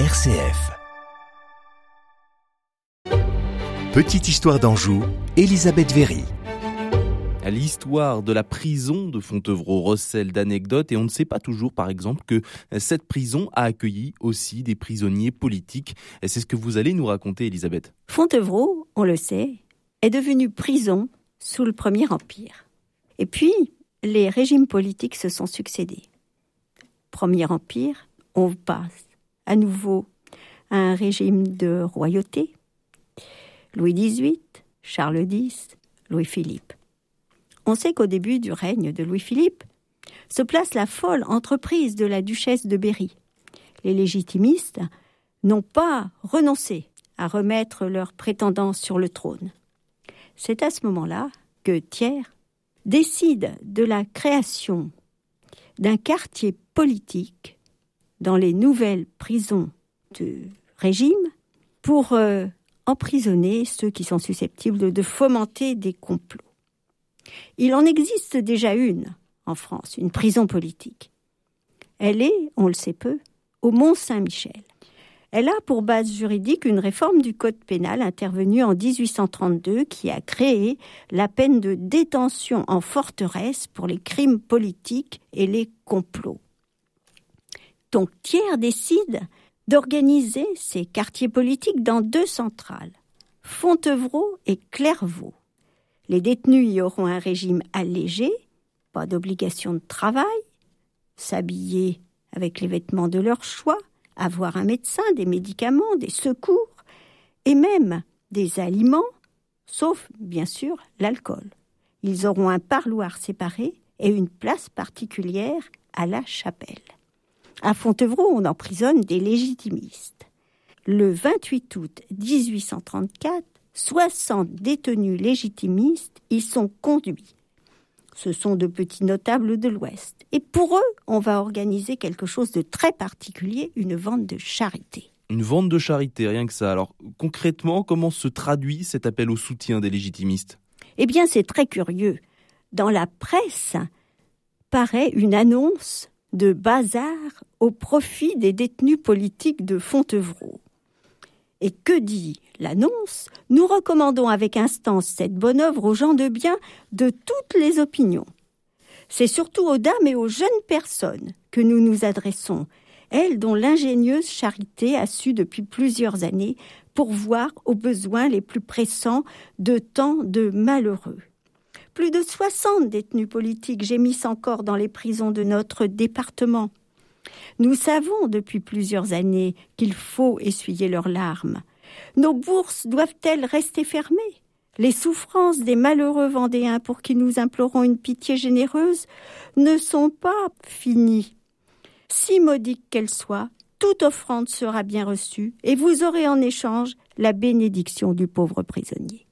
RCF. Petite histoire d'Anjou, Elisabeth Véry. L'histoire de la prison de Fontevraud recèle d'anecdotes et on ne sait pas toujours, par exemple, que cette prison a accueilli aussi des prisonniers politiques. Et c'est ce que vous allez nous raconter, Elisabeth. Fontevraud, on le sait, est devenue prison sous le Premier Empire. Et puis, les régimes politiques se sont succédés. Premier Empire, on passe à nouveau un régime de royauté. Louis XVIII, Charles X, Louis-Philippe. On sait qu'au début du règne de Louis-Philippe se place la folle entreprise de la duchesse de Berry. Les légitimistes n'ont pas renoncé à remettre leur prétendance sur le trône. C'est à ce moment-là que Thiers décide de la création d'un quartier politique dans les nouvelles prisons du régime pour euh, emprisonner ceux qui sont susceptibles de, fomenter des complots. Il en existe déjà une en France, une prison politique. Elle est, on le sait peu, au Mont-Saint-Michel. Elle a pour base juridique une réforme du Code pénal intervenue en 1832 qui a créé la peine de détention en forteresse pour les crimes politiques et les complots. Donc Thiers décide d'organiser ces quartiers politiques dans deux centrales, Fontevraud et Clairvaux. Les détenus y auront un régime allégé, pas d'obligation de travail, s'habiller avec les vêtements de leur choix, avoir un médecin, des médicaments, des secours, et même des aliments, sauf bien sûr l'alcool. Ils auront un parloir séparé et une place particulière à la chapelle. À Fontevraud, on emprisonne des légitimistes. Le 28 août 1834, 60 détenus légitimistes y sont conduits. Ce sont de petits notables de l'Ouest. Et pour eux, on va organiser quelque chose de très particulier, une vente de charité. Une vente de charité, rien que ça. Alors concrètement, comment se traduit cet appel au soutien des légitimistes? Eh bien, c'est très curieux. Dans la presse paraît une annonce de bazar au profit des détenus politiques de Fontevraud. Et que dit l'annonce? Nous recommandons avec instance cette bonne œuvre aux gens de bien de toutes les opinions. C'est surtout aux dames et aux jeunes personnes que nous nous adressons, elles dont l'ingénieuse charité a su depuis plusieurs années pourvoir aux besoins les plus pressants de tant de malheureux. Plus de 60 détenus politiques gémissent encore dans les prisons de notre département. Nous savons depuis plusieurs années qu'il faut essuyer leurs larmes. Nos bourses doivent-elles rester fermées? Les souffrances des malheureux Vendéens pour qui nous implorons une pitié généreuse ne sont pas finies. Si modique qu'elle soit, toute offrande sera bien reçue et vous aurez en échange la bénédiction du pauvre prisonnier.